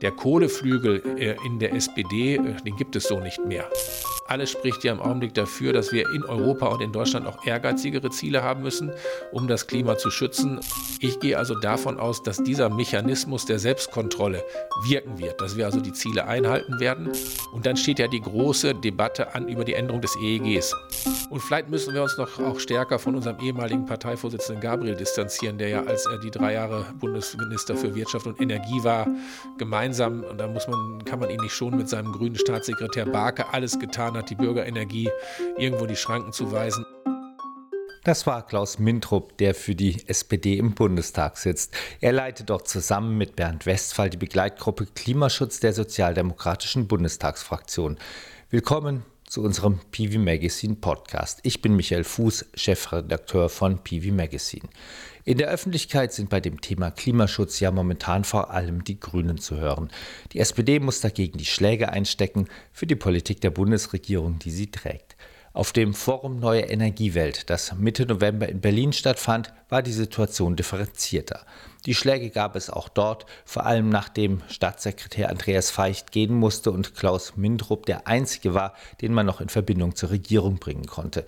Der Kohleflügel äh, in der SPD, äh, den gibt es so nicht mehr. Alles spricht ja im Augenblick dafür, dass wir in Europa und in Deutschland auch ehrgeizigere Ziele haben müssen, um das Klima zu schützen. Ich gehe also davon aus, dass dieser Mechanismus der Selbstkontrolle wirken wird, dass wir also die Ziele einhalten werden. Und dann steht ja die große Debatte an über die Änderung des EEGs. Und vielleicht müssen wir uns noch auch stärker von unserem ehemaligen Parteivorsitzenden Gabriel distanzieren, der ja, als er die drei Jahre Bundesminister für Wirtschaft und Energie war, gemeinsam, und da muss man, kann man ihn nicht schon mit seinem grünen Staatssekretär Barke alles getan hat, die Bürgerenergie irgendwo die Schranken zu weisen. Das war Klaus Mintrup, der für die SPD im Bundestag sitzt. Er leitet dort zusammen mit Bernd Westphal die Begleitgruppe Klimaschutz der Sozialdemokratischen Bundestagsfraktion. Willkommen zu unserem PV Magazine Podcast. Ich bin Michael Fuß, Chefredakteur von PV Magazine. In der Öffentlichkeit sind bei dem Thema Klimaschutz ja momentan vor allem die Grünen zu hören. Die SPD muss dagegen die Schläge einstecken für die Politik der Bundesregierung, die sie trägt. Auf dem Forum Neue Energiewelt, das Mitte November in Berlin stattfand, war die Situation differenzierter. Die Schläge gab es auch dort, vor allem nachdem Staatssekretär Andreas Feicht gehen musste und Klaus Mindrup der einzige war, den man noch in Verbindung zur Regierung bringen konnte.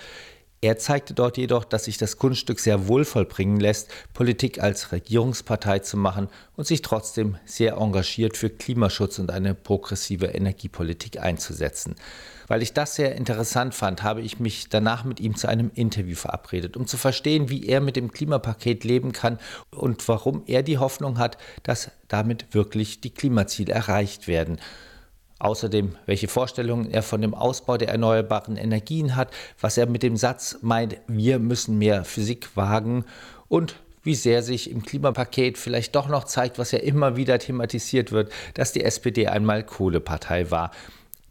Er zeigte dort jedoch, dass sich das Kunststück sehr wohl vollbringen lässt, Politik als Regierungspartei zu machen und sich trotzdem sehr engagiert für Klimaschutz und eine progressive Energiepolitik einzusetzen. Weil ich das sehr interessant fand, habe ich mich danach mit ihm zu einem Interview verabredet, um zu verstehen, wie er mit dem Klimapaket leben kann und warum er die Hoffnung hat, dass damit wirklich die Klimaziele erreicht werden. Außerdem, welche Vorstellungen er von dem Ausbau der erneuerbaren Energien hat, was er mit dem Satz meint, wir müssen mehr Physik wagen und wie sehr sich im Klimapaket vielleicht doch noch zeigt, was ja immer wieder thematisiert wird, dass die SPD einmal Kohlepartei war.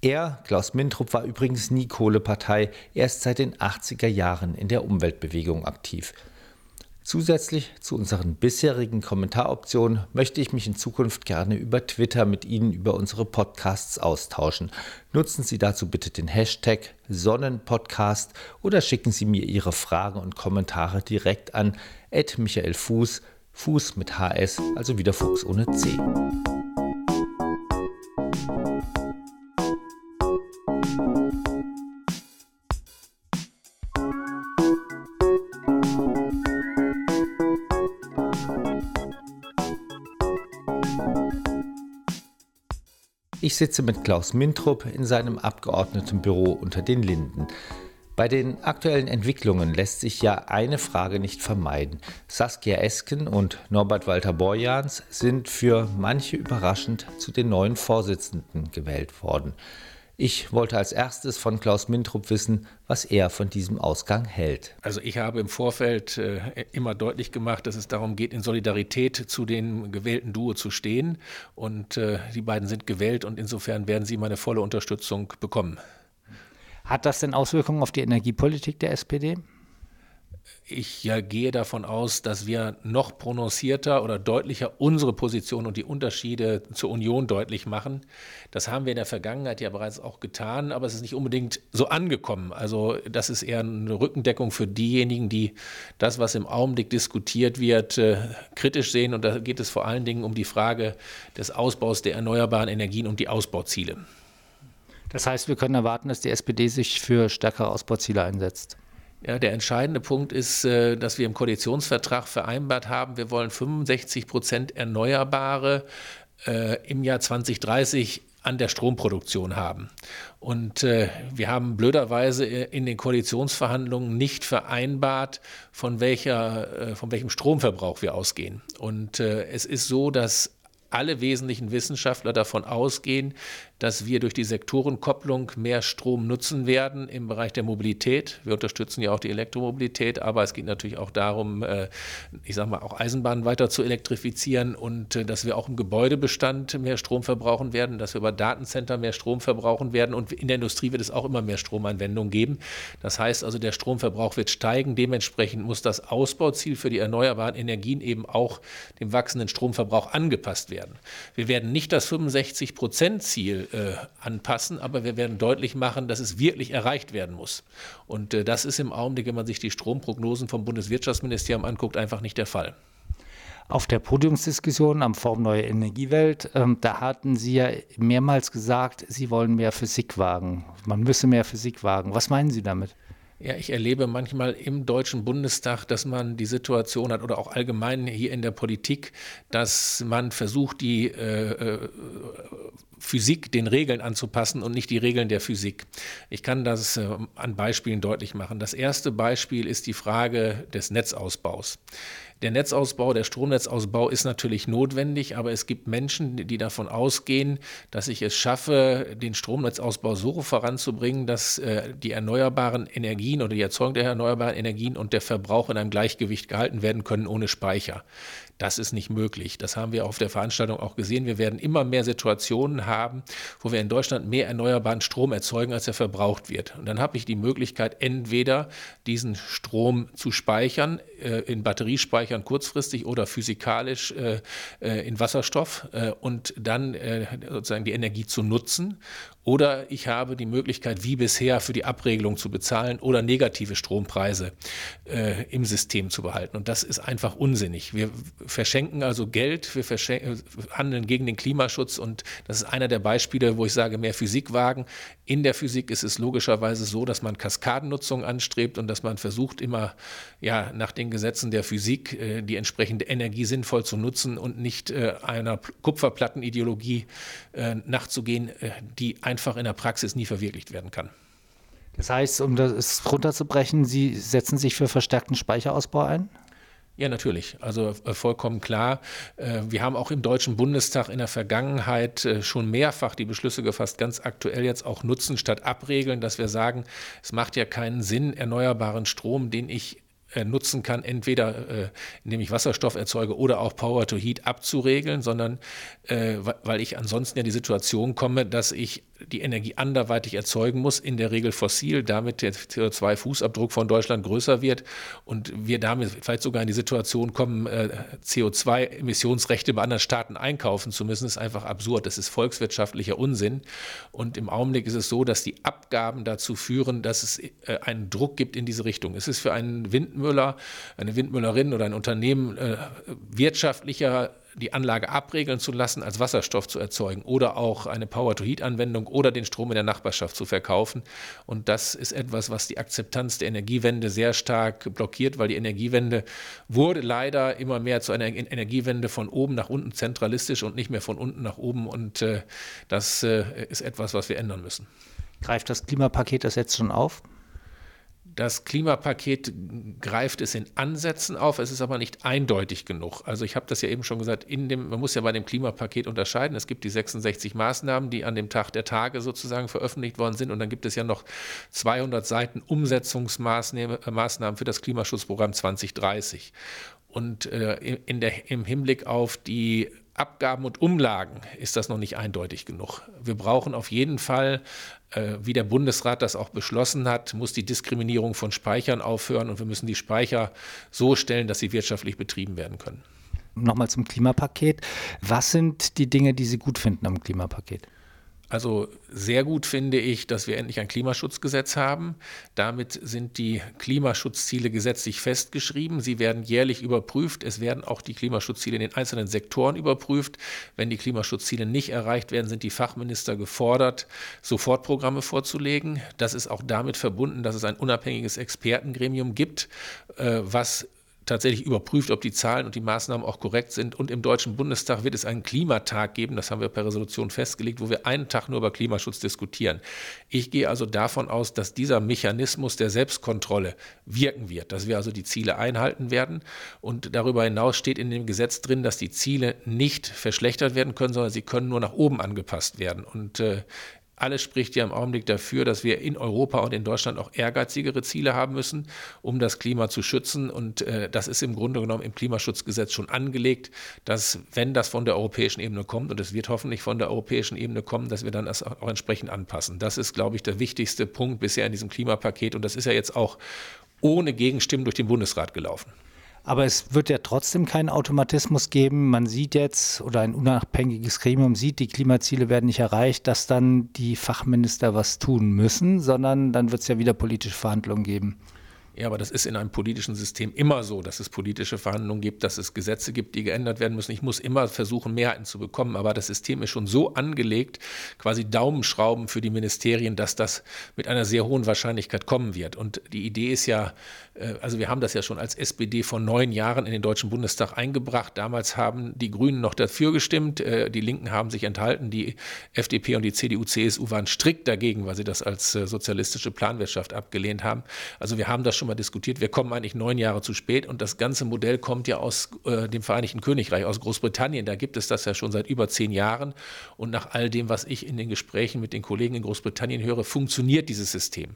Er, Klaus Mintrup, war übrigens nie Kohlepartei, er ist seit den 80er Jahren in der Umweltbewegung aktiv. Zusätzlich zu unseren bisherigen Kommentaroptionen möchte ich mich in Zukunft gerne über Twitter mit Ihnen über unsere Podcasts austauschen. Nutzen Sie dazu bitte den Hashtag Sonnenpodcast oder schicken Sie mir Ihre Fragen und Kommentare direkt an Michael Fuß, Fuß mit HS, also wieder Fuchs ohne C. Ich sitze mit Klaus Mintrup in seinem Abgeordnetenbüro unter den Linden. Bei den aktuellen Entwicklungen lässt sich ja eine Frage nicht vermeiden. Saskia Esken und Norbert Walter Borjans sind für manche überraschend zu den neuen Vorsitzenden gewählt worden. Ich wollte als erstes von Klaus Mintrup wissen, was er von diesem Ausgang hält. Also ich habe im Vorfeld äh, immer deutlich gemacht, dass es darum geht, in Solidarität zu dem gewählten Duo zu stehen. Und äh, die beiden sind gewählt und insofern werden sie meine volle Unterstützung bekommen. Hat das denn Auswirkungen auf die Energiepolitik der SPD? Ich ja gehe davon aus, dass wir noch prononcierter oder deutlicher unsere Position und die Unterschiede zur Union deutlich machen. Das haben wir in der Vergangenheit ja bereits auch getan, aber es ist nicht unbedingt so angekommen. Also das ist eher eine Rückendeckung für diejenigen, die das, was im Augenblick diskutiert wird, äh, kritisch sehen. Und da geht es vor allen Dingen um die Frage des Ausbaus der erneuerbaren Energien und die Ausbauziele. Das heißt, wir können erwarten, dass die SPD sich für stärkere Ausbauziele einsetzt. Ja, der entscheidende Punkt ist, äh, dass wir im Koalitionsvertrag vereinbart haben, wir wollen 65 Prozent Erneuerbare äh, im Jahr 2030 an der Stromproduktion haben. Und äh, wir haben blöderweise in den Koalitionsverhandlungen nicht vereinbart, von, welcher, von welchem Stromverbrauch wir ausgehen. Und es ist so, dass alle wesentlichen Wissenschaftler davon ausgehen, dass wir durch die Sektorenkopplung mehr Strom nutzen werden im Bereich der Mobilität. Wir unterstützen ja auch die Elektromobilität, aber es geht natürlich auch darum, äh, ich sage mal, auch Eisenbahnen weiter zu elektrifizieren und äh, dass wir auch im Gebäudebestand mehr Strom verbrauchen werden, dass wir über Datencenter mehr Strom verbrauchen werden und in der Industrie wird es auch immer mehr Stromanwendungen geben. Das heißt also, der Stromverbrauch wird steigen. Dementsprechend muss das Ausbauziel für die erneuerbaren Energien eben auch dem wachsenden Stromverbrauch angepasst werden. Wir werden nicht das 65-Prozent-Ziel äh, anpassen, aber wir werden deutlich machen, dass es wirklich erreicht werden muss. Und äh, das ist im Augenblick, wenn man sich die Stromprognosen vom Bundeswirtschaftsministerium anguckt, einfach nicht der Fall. Auf der Podiumsdiskussion am Forum Neue Energiewelt, ähm, da hatten Sie ja mehrmals gesagt, Sie wollen mehr Physik wagen. Man müsse mehr Physik wagen. Was meinen Sie damit? Ja, ich erlebe manchmal im Deutschen Bundestag, dass man die Situation hat oder auch allgemein hier in der Politik, dass man versucht, die äh, äh Physik den Regeln anzupassen und nicht die Regeln der Physik. Ich kann das äh, an Beispielen deutlich machen. Das erste Beispiel ist die Frage des Netzausbaus. Der Netzausbau, der Stromnetzausbau ist natürlich notwendig, aber es gibt Menschen, die davon ausgehen, dass ich es schaffe, den Stromnetzausbau so voranzubringen, dass äh, die erneuerbaren Energien oder die Erzeugung der erneuerbaren Energien und der Verbrauch in einem Gleichgewicht gehalten werden können ohne Speicher. Das ist nicht möglich. Das haben wir auf der Veranstaltung auch gesehen. Wir werden immer mehr Situationen haben, wo wir in Deutschland mehr erneuerbaren Strom erzeugen, als er verbraucht wird. Und dann habe ich die Möglichkeit, entweder diesen Strom zu speichern, äh, in Batteriespeichern kurzfristig oder physikalisch äh, äh in Wasserstoff äh, und dann äh, sozusagen die Energie zu nutzen oder ich habe die Möglichkeit, wie bisher für die Abregelung zu bezahlen oder negative Strompreise äh, im System zu behalten. Und das ist einfach unsinnig. Wir verschenken also Geld, wir handeln gegen den Klimaschutz und das ist einer der Beispiele, wo ich sage, mehr Physik wagen. In der Physik ist es logischerweise so, dass man Kaskadennutzung anstrebt und dass man versucht, immer ja, nach den Gesetzen der Physik äh, die entsprechende Energie sinnvoll zu nutzen und nicht äh, einer Kupferplattenideologie äh, nachzugehen, äh, die einfach in der Praxis nie verwirklicht werden kann. Das heißt, um das runterzubrechen, Sie setzen sich für verstärkten Speicherausbau ein? Ja, natürlich. Also äh, vollkommen klar. Äh, wir haben auch im Deutschen Bundestag in der Vergangenheit äh, schon mehrfach die Beschlüsse gefasst, ganz aktuell jetzt auch nutzen statt abregeln, dass wir sagen, es macht ja keinen Sinn, erneuerbaren Strom, den ich nutzen kann, entweder indem ich Wasserstoff erzeuge oder auch Power to Heat abzuregeln, sondern weil ich ansonsten ja die Situation komme, dass ich die Energie anderweitig erzeugen muss, in der Regel fossil, damit der CO2-Fußabdruck von Deutschland größer wird und wir damit vielleicht sogar in die Situation kommen, äh, CO2-Emissionsrechte bei anderen Staaten einkaufen zu müssen, ist einfach absurd. Das ist volkswirtschaftlicher Unsinn. Und im Augenblick ist es so, dass die Abgaben dazu führen, dass es äh, einen Druck gibt in diese Richtung. Es ist für einen Windmüller, eine Windmüllerin oder ein Unternehmen äh, wirtschaftlicher die Anlage abregeln zu lassen, als Wasserstoff zu erzeugen oder auch eine Power-to-Heat-Anwendung oder den Strom in der Nachbarschaft zu verkaufen. Und das ist etwas, was die Akzeptanz der Energiewende sehr stark blockiert, weil die Energiewende wurde leider immer mehr zu einer Energiewende von oben nach unten zentralistisch und nicht mehr von unten nach oben. Und äh, das äh, ist etwas, was wir ändern müssen. Greift das Klimapaket das jetzt schon auf? Das Klimapaket greift es in Ansätzen auf, es ist aber nicht eindeutig genug. Also ich habe das ja eben schon gesagt, in dem, man muss ja bei dem Klimapaket unterscheiden. Es gibt die 66 Maßnahmen, die an dem Tag der Tage sozusagen veröffentlicht worden sind. Und dann gibt es ja noch 200 Seiten Umsetzungsmaßnahmen für das Klimaschutzprogramm 2030. Und äh, in der, im Hinblick auf die Abgaben und Umlagen ist das noch nicht eindeutig genug. Wir brauchen auf jeden Fall, äh, wie der Bundesrat das auch beschlossen hat, muss die Diskriminierung von Speichern aufhören und wir müssen die Speicher so stellen, dass sie wirtschaftlich betrieben werden können. Nochmal zum Klimapaket. Was sind die Dinge, die Sie gut finden am Klimapaket? Also sehr gut finde ich, dass wir endlich ein Klimaschutzgesetz haben. Damit sind die Klimaschutzziele gesetzlich festgeschrieben. Sie werden jährlich überprüft. Es werden auch die Klimaschutzziele in den einzelnen Sektoren überprüft. Wenn die Klimaschutzziele nicht erreicht werden, sind die Fachminister gefordert, Sofortprogramme vorzulegen. Das ist auch damit verbunden, dass es ein unabhängiges Expertengremium gibt, äh, was tatsächlich überprüft, ob die Zahlen und die Maßnahmen auch korrekt sind. Und im Deutschen Bundestag wird es einen Klimatag geben, das haben wir per Resolution festgelegt, wo wir einen Tag nur über Klimaschutz diskutieren. Ich gehe also davon aus, dass dieser Mechanismus der Selbstkontrolle wirken wird, dass wir also die Ziele einhalten werden. Und darüber hinaus steht in dem Gesetz drin, dass die Ziele nicht verschlechtert werden können, sondern sie können nur nach oben angepasst werden. Und äh, alles spricht ja im Augenblick dafür, dass wir in Europa und in Deutschland auch ehrgeizigere Ziele haben müssen, um das Klima zu schützen. Und äh, das ist im Grunde genommen im Klimaschutzgesetz schon angelegt, dass wenn das von der europäischen Ebene kommt, und es wird hoffentlich von der europäischen Ebene kommen, dass wir dann das auch entsprechend anpassen. Das ist, glaube ich, der wichtigste Punkt bisher in diesem Klimapaket. Und das ist ja jetzt auch ohne Gegenstimmen durch den Bundesrat gelaufen. Aber es wird ja trotzdem keinen Automatismus geben. Man sieht jetzt, oder ein unabhängiges Gremium sieht, die Klimaziele werden nicht erreicht, dass dann die Fachminister was tun müssen, sondern dann wird es ja wieder politische Verhandlungen geben. Ja, aber das ist in einem politischen System immer so, dass es politische Verhandlungen gibt, dass es Gesetze gibt, die geändert werden müssen. Ich muss immer versuchen, Mehrheiten zu bekommen, aber das System ist schon so angelegt, quasi Daumenschrauben für die Ministerien, dass das mit einer sehr hohen Wahrscheinlichkeit kommen wird. Und die Idee ist ja, äh, also wir haben das ja schon als SPD vor neun Jahren in den Deutschen Bundestag eingebracht. Damals haben die Grünen noch dafür gestimmt, äh, die Linken haben sich enthalten, die FDP und die CDU, CSU waren strikt dagegen, weil sie das als äh, sozialistische Planwirtschaft abgelehnt haben. Also wir haben das schon mal diskutiert. Wir kommen eigentlich neun Jahre zu spät und das ganze Modell kommt ja aus äh, dem Vereinigten Königreich, aus Großbritannien. Da gibt es das ja schon seit über zehn Jahren. Und nach all dem, was ich in den Gesprächen mit den Kollegen in Großbritannien höre, funktioniert dieses System.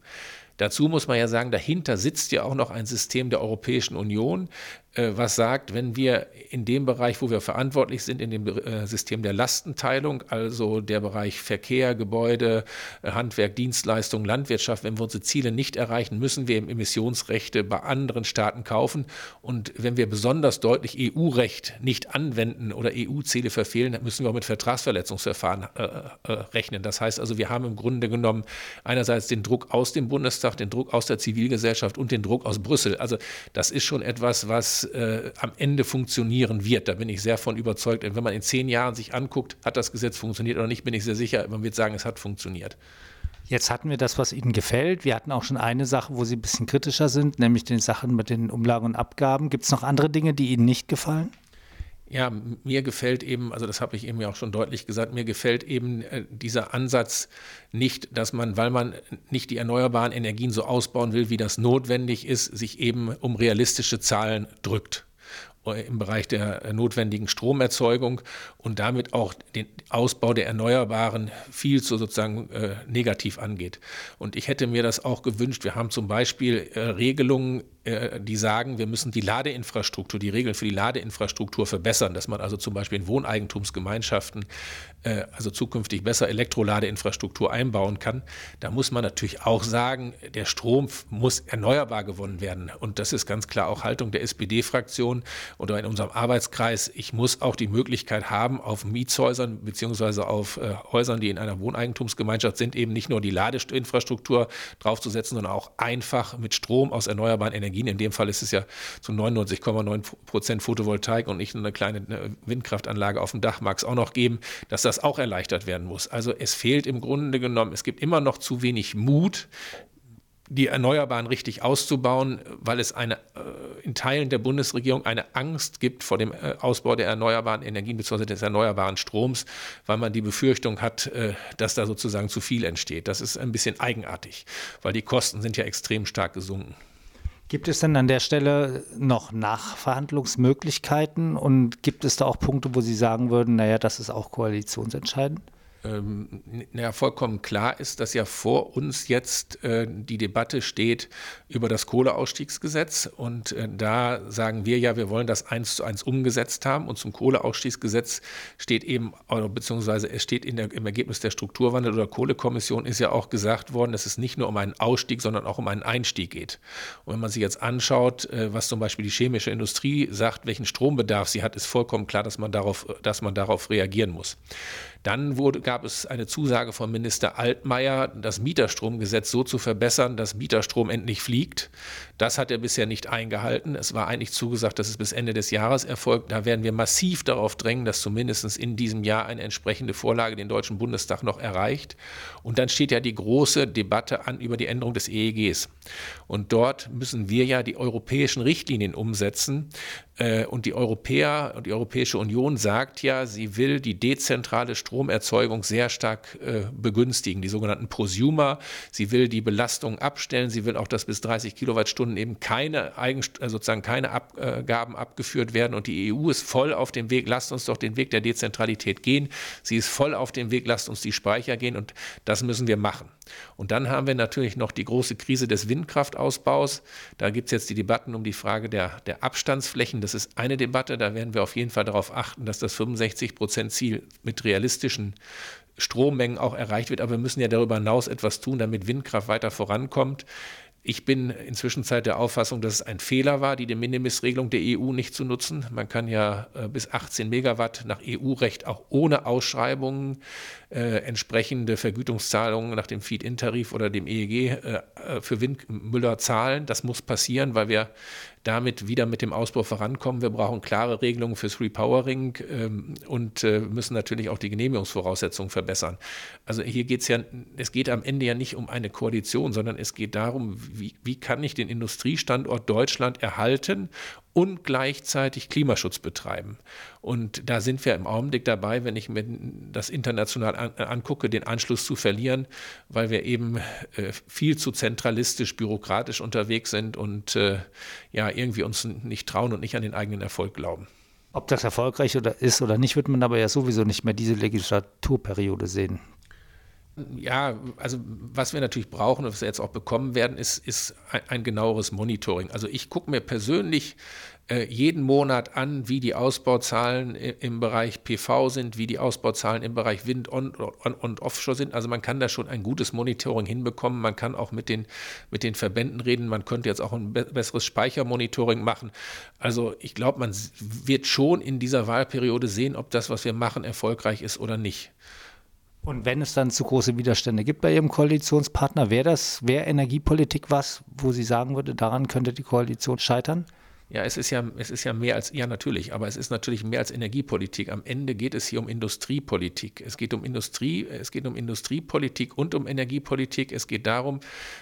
Dazu muss man ja sagen, dahinter sitzt ja auch noch ein System der Europäischen Union, was sagt, wenn wir in dem Bereich, wo wir verantwortlich sind, in dem äh, System der Lastenteilung, also der Bereich Verkehr, Gebäude, äh, Handwerk, Dienstleistungen, Landwirtschaft, wenn wir unsere Ziele nicht erreichen, müssen wir Emissionsrechte bei anderen Staaten kaufen. Und wenn wir besonders deutlich EU-Recht nicht anwenden oder EU-Ziele verfehlen, dann müssen wir auch mit Vertragsverletzungsverfahren äh, äh, rechnen. Das heißt also, wir haben im Grunde genommen einerseits den Druck aus dem Bundestag, den Druck aus der Zivilgesellschaft und den Druck aus Brüssel. Also das ist schon etwas, was äh, am Ende funktionieren wird. Da bin ich sehr von überzeugt. Und wenn man in zehn Jahren sich anguckt, hat das Gesetz funktioniert oder nicht, bin ich sehr sicher, man wird sagen, es hat funktioniert. Jetzt hatten wir das, was Ihnen gefällt. Wir hatten auch schon eine Sache, wo Sie ein bisschen kritischer sind, nämlich die Sachen mit den Umlagen und Abgaben. Gibt es noch andere Dinge, die Ihnen nicht gefallen? Ja, mir gefällt eben, also das habe ich eben ja auch schon deutlich gesagt, mir gefällt eben äh, dieser Ansatz nicht, dass man, weil man nicht die erneuerbaren Energien so ausbauen will, wie das notwendig ist, sich eben um realistische Zahlen drückt äh, im Bereich der äh, notwendigen Stromerzeugung und damit auch den Ausbau der Erneuerbaren viel zu sozusagen äh, negativ angeht. Und ich hätte mir das auch gewünscht. Wir haben zum Beispiel äh, Regelungen die sagen, wir müssen die Ladeinfrastruktur, die Regeln für die Ladeinfrastruktur verbessern, dass man also zum Beispiel in Wohneigentumsgemeinschaften äh, also zukünftig besser Elektroladeinfrastruktur einbauen kann. Da muss man natürlich auch sagen, der Strom muss erneuerbar gewonnen werden. Und das ist ganz klar auch Haltung der SPD-Fraktion oder in unserem Arbeitskreis. Ich muss auch die Möglichkeit haben, auf Mietshäusern beziehungsweise auf äh, Häusern, die in einer Wohneigentumsgemeinschaft sind, eben nicht nur die Ladeinfrastruktur draufzusetzen, sondern auch einfach mit Strom aus erneuerbaren Energien Energien. In dem Fall ist es ja zu 99,9 Prozent Photovoltaik und nicht eine kleine Windkraftanlage auf dem Dach mag es auch noch geben, dass das auch erleichtert werden muss. Also es fehlt im Grunde genommen, es gibt immer noch zu wenig Mut, die Erneuerbaren richtig auszubauen, weil es eine, äh, in Teilen der Bundesregierung eine Angst gibt vor dem äh, Ausbau der erneuerbaren Energien bzw. des erneuerbaren Stroms, weil man die Befürchtung hat, äh, dass da sozusagen zu viel entsteht. Das ist ein bisschen eigenartig, weil die Kosten sind ja extrem stark gesunken. Gibt es denn an der Stelle noch Nachverhandlungsmöglichkeiten und gibt es da auch Punkte, wo Sie sagen würden, naja, das ist auch koalitionsentscheidend? Ähm, ja, vollkommen klar ist, dass ja vor uns jetzt äh, die Debatte steht über das Kohleausstiegsgesetz. Und äh, da sagen wir ja, wir wollen das eins zu eins umgesetzt haben. Und zum Kohleausstiegsgesetz steht eben, beziehungsweise es steht in der, im Ergebnis der Strukturwandel- oder Kohlekommission ist ja auch gesagt worden, dass es nicht nur um einen Ausstieg, sondern auch um einen Einstieg geht. Und wenn man sich jetzt anschaut, äh, was zum Beispiel die chemische Industrie sagt, welchen Strombedarf sie hat, ist vollkommen klar, dass man darauf, dass man darauf reagieren muss. Dann wurde, gab es eine Zusage von Minister Altmaier, das Mieterstromgesetz so zu verbessern, dass Mieterstrom endlich fliegt. Das hat er bisher nicht eingehalten. Es war eigentlich zugesagt, dass es bis Ende des Jahres erfolgt. Da werden wir massiv darauf drängen, dass zumindest in diesem Jahr eine entsprechende Vorlage den Deutschen Bundestag noch erreicht. Und dann steht ja die große Debatte an über die Änderung des EEGs. Und dort müssen wir ja die europäischen Richtlinien umsetzen. Äh, und die Europäer und die Europäische Union sagt ja, sie will die dezentrale Stromerzeugung sehr stark äh, begünstigen, die sogenannten Prosumer. Sie will die Belastung abstellen. Sie will auch, dass bis 30 Kilowattstunden eben keine Eigen, äh, sozusagen keine Abgaben abgeführt werden. Und die EU ist voll auf dem Weg. Lasst uns doch den Weg der Dezentralität gehen. Sie ist voll auf dem Weg. Lasst uns die Speicher gehen. Und das müssen wir machen. Und dann haben wir natürlich noch die große Krise des Windkraftausbaus. Da gibt es jetzt die Debatten um die Frage der, der Abstandsflächen. Das ist eine Debatte. Da werden wir auf jeden Fall darauf achten, dass das 65-Prozent-Ziel mit realistischen Strommengen auch erreicht wird. Aber wir müssen ja darüber hinaus etwas tun, damit Windkraft weiter vorankommt. Ich bin inzwischen der Auffassung, dass es ein Fehler war, die De Minimis-Regelung der EU nicht zu nutzen. Man kann ja äh, bis 18 Megawatt nach EU-Recht auch ohne Ausschreibungen äh, entsprechende Vergütungszahlungen nach dem Feed-In-Tarif oder dem EEG äh, äh, für Windmüller zahlen. Das muss passieren, weil wir damit wieder mit dem Ausbau vorankommen. Wir brauchen klare Regelungen fürs Repowering ähm, und äh, müssen natürlich auch die Genehmigungsvoraussetzungen verbessern. Also hier geht es ja, es geht am Ende ja nicht um eine Koalition, sondern es geht darum, wie, wie kann ich den Industriestandort Deutschland erhalten und gleichzeitig Klimaschutz betreiben. Und da sind wir im Augenblick dabei, wenn ich mir das international an, äh, angucke, den Anschluss zu verlieren, weil wir eben äh, viel zu zentralistisch, bürokratisch unterwegs sind und äh, ja, irgendwie uns nicht trauen und nicht an den eigenen Erfolg glauben. Ob das erfolgreich oder ist oder nicht, wird man aber ja sowieso nicht mehr diese Legislaturperiode sehen. Ja, also was wir natürlich brauchen und was wir jetzt auch bekommen werden, ist, ist ein, ein genaueres Monitoring. Also ich gucke mir persönlich äh, jeden Monat an, wie die Ausbauzahlen im Bereich PV sind, wie die Ausbauzahlen im Bereich Wind und, Offshore sind. Also man kann da schon ein gutes Monitoring hinbekommen. Man kann auch mit den, mit den Verbänden reden. Man könnte jetzt auch ein besseres Speichermonitoring machen. Also ich glaube, man wird schon in dieser Wahlperiode sehen, ob das, was wir machen, erfolgreich ist oder nicht. Und wenn es dann zu große Widerstände gibt bei Ihrem Koalitionspartner, wäre das, wäre Energiepolitik was, wo Sie sagen würde, daran könnte die Koalition scheitern? Ja, es ist ja, es ist ja mehr als, ja natürlich, aber es ist natürlich mehr als Energiepolitik. Am Ende geht es hier um Industriepolitik. Es geht um Industrie, es geht um Industriepolitik und um Energiepolitik. Es geht darum,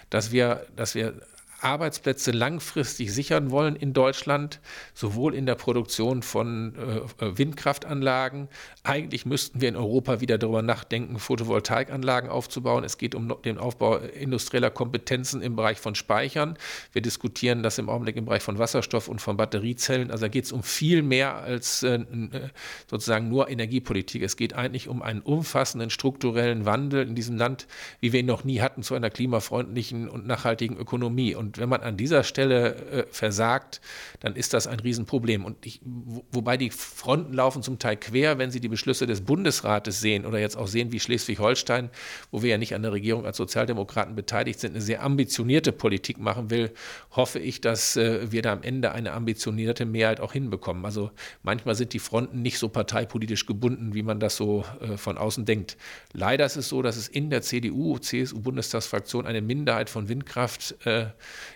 dass wir, dass wir Arbeitsplätze langfristig sichern wollen in Deutschland, sowohl in der Produktion von äh, Windkraftanlagen. Eigentlich müssten wir in Europa wieder darüber nachdenken, Photovoltaikanlagen aufzubauen. Es geht um den Aufbau industrieller Kompetenzen im Bereich von Speichern. Wir diskutieren das im Augenblick im Bereich von Wasserstoff und von Batteriezellen. Also da geht es um viel mehr als äh, äh, sozusagen nur Energiepolitik. Es geht eigentlich um einen umfassenden strukturellen Wandel in diesem Land, wie wir ihn noch nie hatten, zu einer klimafreundlichen und nachhaltigen Ökonomie. Und wenn man an dieser Stelle äh, versagt, dann ist das ein Riesenproblem. Und ich, wo, wobei die Fronten laufen zum Teil quer, wenn Sie die Beschlüsse des Bundesrates sehen oder jetzt auch sehen, wie Schleswig-Holstein, wo wir ja nicht an der Regierung als Sozialdemokraten beteiligt sind, eine sehr ambitionierte Politik machen will, hoffe ich, dass äh, wir da am Ende eine ambitionierte Mehrheit auch hinbekommen. Also manchmal sind die Fronten nicht so parteipolitisch gebunden, wie man das so äh, von außen denkt. Leider ist es so, dass es in der CDU, CSU-Bundestagsfraktion eine Minderheit von Windkraft äh,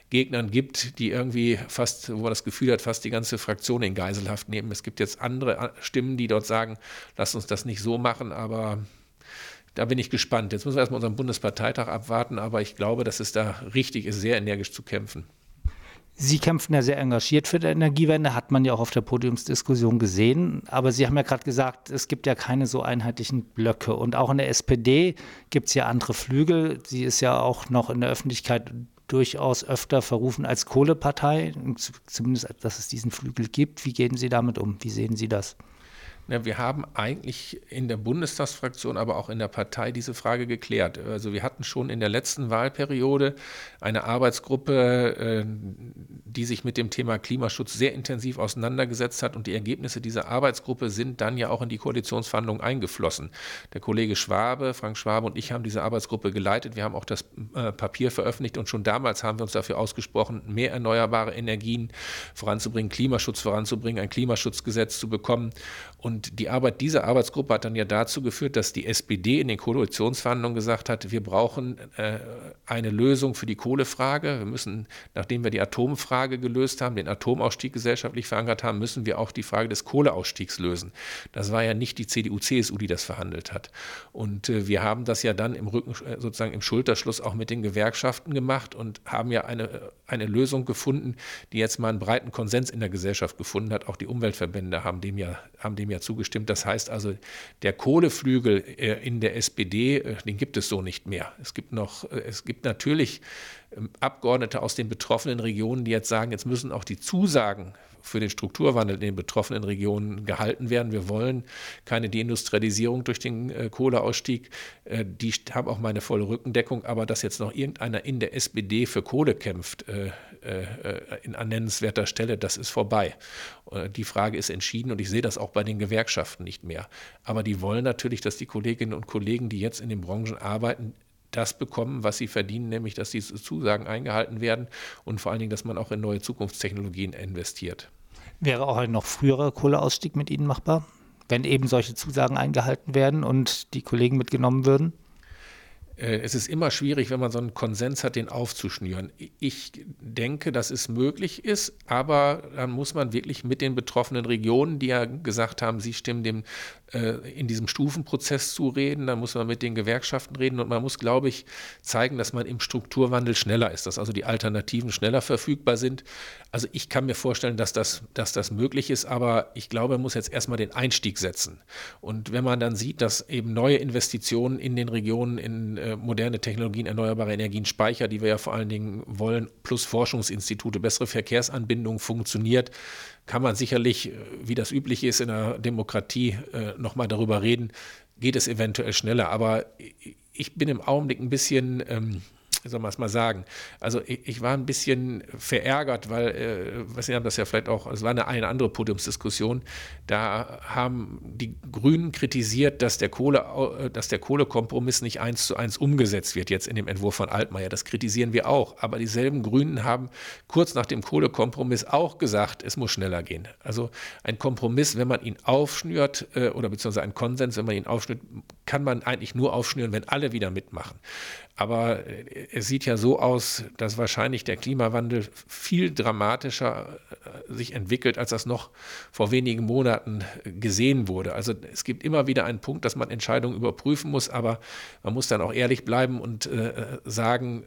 Gegnern gibt, die irgendwie fast, wo man das Gefühl hat, fast die ganze Fraktion in Geiselhaft nehmen. Es gibt jetzt andere äh, Stimmen, die dort sagen, lass uns das nicht so machen, aber da bin ich gespannt. Jetzt müssen wir erstmal unseren Bundesparteitag abwarten, aber ich glaube, dass es da richtig ist, sehr energisch zu kämpfen. Sie kämpfen ja sehr engagiert für die Energiewende, hat man ja auch auf der Podiumsdiskussion gesehen. Aber Sie haben ja gerade gesagt, es gibt ja keine so einheitlichen Blöcke. Und auch in der SPD gibt es ja andere Flügel. Sie ist ja auch noch in der Öffentlichkeit durchaus öfter verrufen als Kohlepartei, zumindest dass es diesen Flügel gibt. Wie gehen Sie damit um? Wie sehen Sie das? Ja, wir haben eigentlich in der Bundestagsfraktion, aber auch in der Partei diese Frage geklärt. Also wir hatten schon in der letzten Wahlperiode eine Arbeitsgruppe, äh, die sich mit dem Thema Klimaschutz sehr intensiv auseinandergesetzt hat und die Ergebnisse dieser Arbeitsgruppe sind dann ja auch in die Koalitionsverhandlungen eingeflossen. Der Kollege Schwabe, Frank Schwabe und ich haben diese Arbeitsgruppe geleitet. Wir haben auch das äh, Papier veröffentlicht und schon damals haben wir uns dafür ausgesprochen, mehr erneuerbare Energien voranzubringen, Klimaschutz voranzubringen, ein Klimaschutzgesetz zu bekommen. Und die Arbeit dieser Arbeitsgruppe hat dann ja dazu geführt, dass die SPD in den Koalitionsverhandlungen gesagt hat, wir brauchen äh, eine Lösung für die Kohlefrage. Wir müssen, nachdem wir die Atomfrage gelöst haben, den Atomausstieg gesellschaftlich verankert haben, müssen wir auch die Frage des Kohleausstiegs lösen. Das war ja nicht die CDU, CSU, die das verhandelt hat. Und äh, wir haben das ja dann im Rücken, äh, sozusagen im Schulterschluss auch mit den Gewerkschaften gemacht und haben ja eine, eine Lösung gefunden, die jetzt mal einen breiten Konsens in der Gesellschaft gefunden hat. Auch die Umweltverbände haben dem ja, haben dem ja zugestimmt. Das heißt also, der Kohleflügel äh, in der SPD, äh, den gibt es so nicht mehr. Es gibt noch, äh, es gibt natürlich Abgeordnete aus den betroffenen Regionen, die jetzt sagen, jetzt müssen auch die Zusagen für den Strukturwandel in den betroffenen Regionen gehalten werden. Wir wollen keine Deindustrialisierung durch den äh, Kohleausstieg. Äh, die haben auch meine volle Rückendeckung. Aber dass jetzt noch irgendeiner in der SPD für Kohle kämpft, äh, äh, in annennenswerter Stelle, das ist vorbei. Äh, die Frage ist entschieden und ich sehe das auch bei den Gewerkschaften nicht mehr. Aber die wollen natürlich, dass die Kolleginnen und Kollegen, die jetzt in den Branchen arbeiten, das bekommen, was sie verdienen, nämlich dass diese Zusagen eingehalten werden und vor allen Dingen, dass man auch in neue Zukunftstechnologien investiert. Wäre auch ein noch früherer Kohleausstieg mit Ihnen machbar, wenn eben solche Zusagen eingehalten werden und die Kollegen mitgenommen würden? Äh, es ist immer schwierig, wenn man so einen Konsens hat, den aufzuschnüren. Ich denke, dass es möglich ist, aber dann muss man wirklich mit den betroffenen Regionen, die ja gesagt haben, sie stimmen dem in diesem Stufenprozess zu reden, dann muss man mit den Gewerkschaften reden und man muss, glaube ich, zeigen, dass man im Strukturwandel schneller ist, dass also die Alternativen schneller verfügbar sind. Also ich kann mir vorstellen, dass das, dass das möglich ist, aber ich glaube, man muss jetzt erstmal den Einstieg setzen. Und wenn man dann sieht, dass eben neue Investitionen in den Regionen in äh, moderne Technologien, erneuerbare Energien, Speicher, die wir ja vor allen Dingen wollen, plus Forschungsinstitute, bessere Verkehrsanbindung funktioniert, kann man sicherlich, äh, wie das üblich ist in einer Demokratie, äh, nochmal darüber reden, geht es eventuell schneller. Aber ich bin im Augenblick ein bisschen ähm, soll man es mal sagen? Also ich, ich, war ein bisschen verärgert, weil, äh, Sie haben das ja vielleicht auch, es war eine, eine andere Podiumsdiskussion, da haben die Grünen kritisiert, dass der, Kohle, äh, dass der Kohlekompromiss nicht eins zu eins umgesetzt wird, jetzt in dem Entwurf von Altmaier. Das kritisieren wir auch. Aber dieselben Grünen haben kurz nach dem Kohlekompromiss auch gesagt, es muss schneller gehen. Also ein Kompromiss, wenn man ihn aufschnürt, äh, oder beziehungsweise ein Konsens, wenn man ihn aufschnürt, kann man eigentlich nur aufschnüren, wenn alle wieder mitmachen. Aber äh, es sieht ja so aus, dass wahrscheinlich der Klimawandel viel dramatischer äh, sich entwickelt, als das noch vor wenigen Monaten gesehen wurde. Also es gibt immer wieder einen Punkt, dass man Entscheidungen überprüfen muss, aber man muss dann auch ehrlich bleiben und äh, sagen,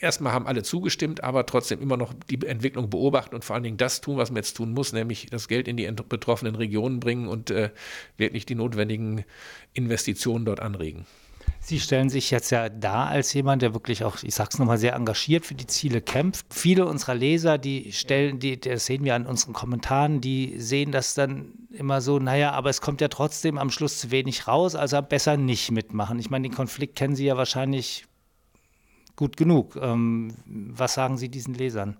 erstmal haben alle zugestimmt, aber trotzdem immer noch die Entwicklung beobachten und vor allen Dingen das tun, was man jetzt tun muss, nämlich das Geld in die betroffenen Regionen bringen und äh, wirklich die notwendigen Investitionen dort anregen. Sie stellen sich jetzt ja da als jemand, der wirklich auch, ich sag's nochmal, sehr engagiert für die Ziele kämpft. Viele unserer Leser, die stellen, die, das sehen wir an unseren Kommentaren, die sehen das dann immer so, naja, aber es kommt ja trotzdem am Schluss zu wenig raus, also besser nicht mitmachen. Ich meine, den Konflikt kennen Sie ja wahrscheinlich gut genug. Ähm, was sagen Sie diesen Lesern?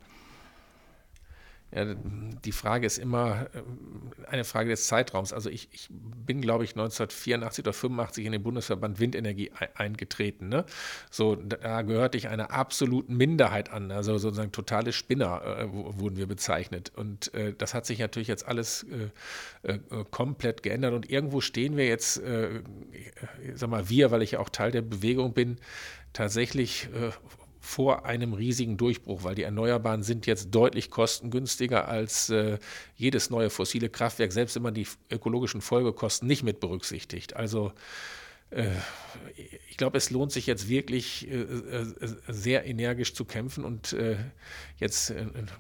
Ja, die Frage ist immer äh, eine Frage des Zeitraums. Also ich, ich bin, glaube ich, 1984 oder 85 in den Bundesverband Windenergie eingetreten. Ne? So, da gehörte ich einer absoluten Minderheit an. Also sozusagen totale Spinner äh, wurden wir bezeichnet. Und äh, das hat sich natürlich jetzt alles äh, äh komplett geändert. Und irgendwo stehen wir jetzt, äh, ich sag mal wir, weil ich ja auch Teil der Bewegung bin, tatsächlich vor einem riesigen Durchbruch, weil die Erneuerbaren sind jetzt deutlich kostengünstiger als äh, jedes neue fossile Kraftwerk, selbst wenn man die ökologischen Folgekosten nicht mit berücksichtigt. Also ich glaube, es lohnt sich jetzt wirklich äh, äh, sehr energisch zu kämpfen und jetzt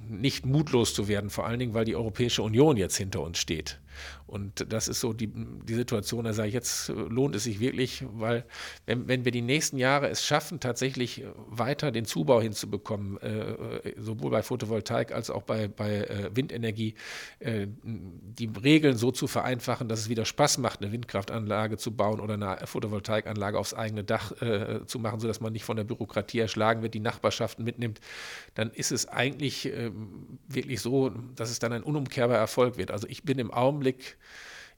nicht mutlos zu werden, vor allen Dingen, weil die Europäische Union jetzt hinter uns steht. Und das ist so die, die Situation, da sage ich, jetzt lohnt es sich wirklich, weil wenn, wenn wir die nächsten Jahre es schaffen, tatsächlich weiter den Zubau hinzubekommen, äh, sowohl bei Photovoltaik als auch bei, bei äh, Windenergie, äh, die Regeln so zu vereinfachen, dass es wieder Spaß macht, eine Windkraftanlage zu bauen oder eine Photovoltaikanlage aufs eigene Dach äh, zu machen, sodass man nicht von der Bürokratie erschlagen wird, die Nachbarschaften mitnimmt, dann ist es eigentlich ähm, wirklich so, dass es dann ein unumkehrbarer Erfolg wird. Also ich bin im Augenblick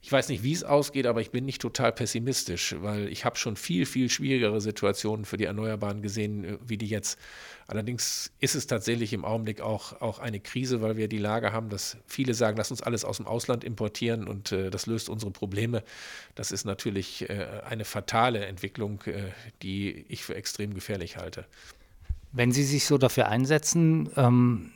ich weiß nicht, wie es ausgeht, aber ich bin nicht total pessimistisch, weil ich habe schon viel, viel schwierigere Situationen für die Erneuerbaren gesehen, äh, wie die jetzt. Allerdings ist es tatsächlich im Augenblick auch, auch eine Krise, weil wir die Lage haben, dass viele sagen, lass uns alles aus dem Ausland importieren und äh, das löst unsere Probleme. Das ist natürlich äh, eine fatale Entwicklung, äh, die ich für extrem gefährlich halte. Wenn Sie sich so dafür einsetzen, ähm,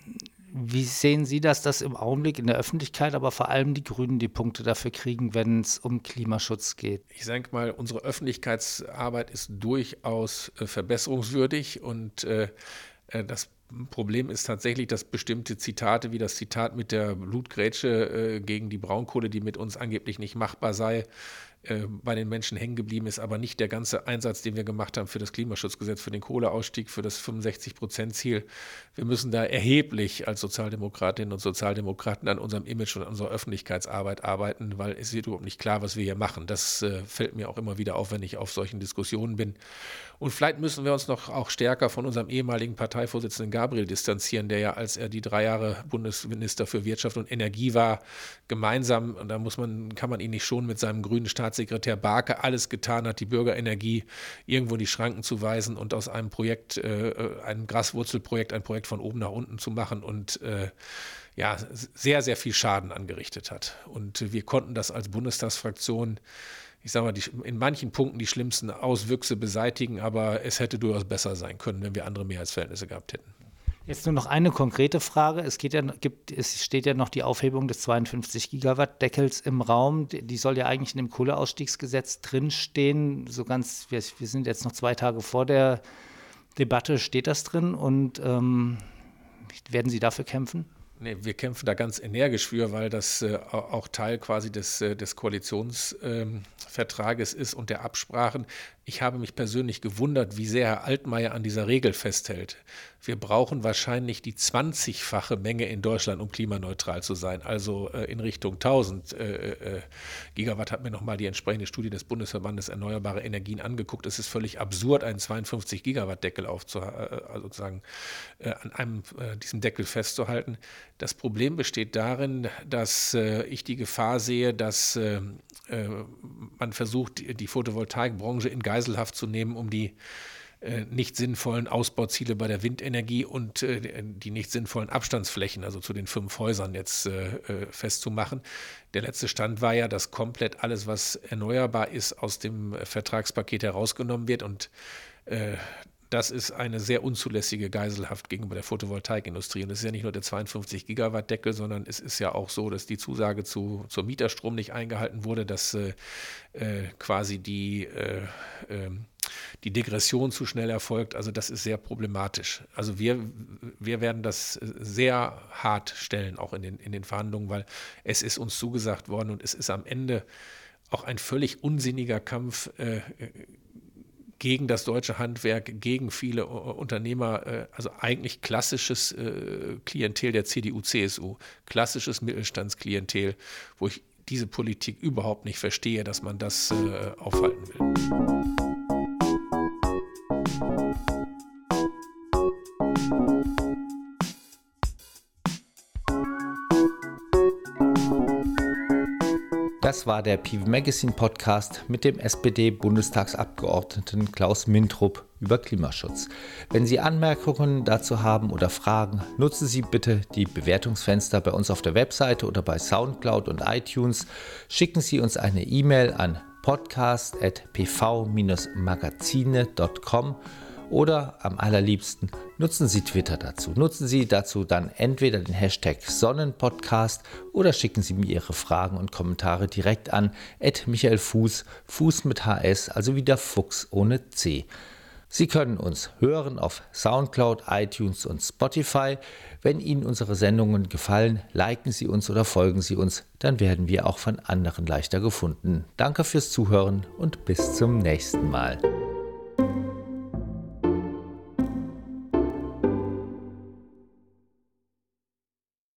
wie sehen Sie das, dass im Augenblick in der Öffentlichkeit, aber vor allem die Grünen die Punkte dafür kriegen, wenn es um Klimaschutz geht? Ich sage mal, unsere Öffentlichkeitsarbeit ist durchaus äh, verbesserungswürdig und äh, äh, das Problem ist tatsächlich, dass bestimmte Zitate, wie das Zitat mit der Blutgrätsche äh, gegen die Braunkohle, die mit uns angeblich nicht machbar sei, äh, bei den Menschen hängen geblieben ist, aber nicht der ganze Einsatz, den wir gemacht haben für das Klimaschutzgesetz, für den Kohleausstieg, für das 65-Prozent-Ziel. Wir müssen da erheblich als Sozialdemokratinnen und Sozialdemokraten an unserem Image und an unserer Öffentlichkeitsarbeit arbeiten, weil es ist überhaupt nicht klar, was wir hier machen. Das äh, fällt mir auch immer wieder auf, wenn ich auf solchen Diskussionen bin. Und vielleicht müssen wir uns noch auch stärker von unserem ehemaligen Parteivorsitzenden Gabriel distanzieren, der ja, als er die drei Jahre Bundesminister für Wirtschaft und Energie war, gemeinsam, und da muss man, kann man ihn nicht schon mit seinem grünen Staats Staatssekretär Barke alles getan hat, die Bürgerenergie irgendwo in die Schranken zu weisen und aus einem Projekt, äh, einem Graswurzelprojekt, ein Projekt von oben nach unten zu machen und äh, ja, sehr, sehr viel Schaden angerichtet hat. Und wir konnten das als Bundestagsfraktion ich sage mal, die, in manchen Punkten die schlimmsten Auswüchse beseitigen, aber es hätte durchaus besser sein können, wenn wir andere Mehrheitsverhältnisse gehabt hätten. Jetzt nur noch eine konkrete Frage. Es, geht ja, gibt, es steht ja noch die Aufhebung des 52 Gigawatt Deckels im Raum. Die soll ja eigentlich in dem Kohleausstiegsgesetz drinstehen. So ganz, wir, wir sind jetzt noch zwei Tage vor der Debatte, steht das drin und ähm, werden Sie dafür kämpfen? Nee, wir kämpfen da ganz energisch für, weil das äh, auch Teil quasi des, äh, des Koalitionsvertrages ähm, ist und der Absprachen. Ich habe mich persönlich gewundert, wie sehr Herr Altmaier an dieser Regel festhält. Wir brauchen wahrscheinlich die 20-fache Menge in Deutschland, um klimaneutral zu sein, also äh, in Richtung 1000 äh, äh, Gigawatt. Hat mir nochmal die entsprechende Studie des Bundesverbandes Erneuerbare Energien angeguckt. Es ist völlig absurd, einen 52 Gigawatt Deckel aufzuhalten, äh, sozusagen äh, an einem äh, diesem Deckel festzuhalten. Das Problem besteht darin, dass ich die Gefahr sehe, dass man versucht, die Photovoltaikbranche in Geiselhaft zu nehmen, um die äh, nicht sinnvollen Ausbauziele bei der Windenergie und äh, die nicht sinnvollen Abstandsflächen, also zu den fünf Häusern jetzt äh, festzumachen. Der letzte Stand war ja, dass komplett alles, was erneuerbar ist, aus dem Vertragspaket herausgenommen wird und das ist eine sehr unzulässige Geiselhaft gegenüber der Photovoltaikindustrie. Und es ist ja nicht nur der 52 Gigawatt Deckel, sondern es ist ja auch so, dass die Zusage zu, zur Mieterstrom nicht eingehalten wurde, dass äh, quasi die äh, ähm, die Degression zu schnell erfolgt. Also das ist sehr problematisch. Also wir, wir werden das sehr hart stellen, auch in den, in den Verhandlungen, weil es ist uns zugesagt worden und es ist am Ende auch ein völlig unsinniger Kampf äh, gegen das deutsche Handwerk, gegen viele Unternehmer, äh, also eigentlich klassisches äh, Klientel der CDU, CSU, klassisches Mittelstandsklientel, wo ich diese Politik überhaupt nicht verstehe, dass man das äh, aufhalten will. Das war der PV Magazine Podcast mit dem SPD-Bundestagsabgeordneten Klaus Mintrup über Klimaschutz. Wenn Sie Anmerkungen dazu haben oder Fragen, nutzen Sie bitte die Bewertungsfenster bei uns auf der Webseite oder bei Soundcloud und iTunes. Schicken Sie uns eine E-Mail an podcast.pv-magazine.com oder am allerliebsten nutzen Sie Twitter dazu. Nutzen Sie dazu dann entweder den Hashtag Sonnenpodcast oder schicken Sie mir Ihre Fragen und Kommentare direkt an Michael Fuß, Fuß mit HS, also wieder Fuchs ohne C. Sie können uns hören auf SoundCloud, iTunes und Spotify. Wenn Ihnen unsere Sendungen gefallen, liken Sie uns oder folgen Sie uns, dann werden wir auch von anderen leichter gefunden. Danke fürs Zuhören und bis zum nächsten Mal.